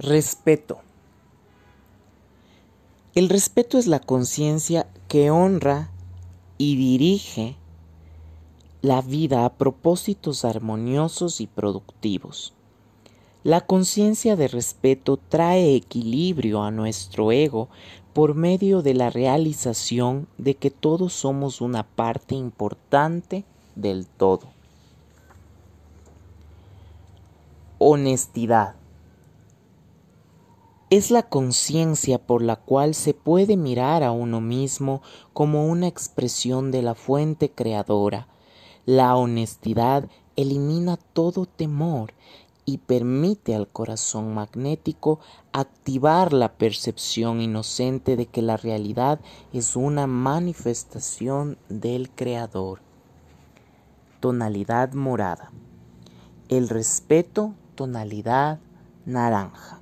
Respeto. El respeto es la conciencia que honra y dirige la vida a propósitos armoniosos y productivos. La conciencia de respeto trae equilibrio a nuestro ego por medio de la realización de que todos somos una parte importante del todo. Honestidad es la conciencia por la cual se puede mirar a uno mismo como una expresión de la fuente creadora. La honestidad elimina todo temor y permite al corazón magnético activar la percepción inocente de que la realidad es una manifestación del Creador. Tonalidad morada. El respeto, tonalidad naranja.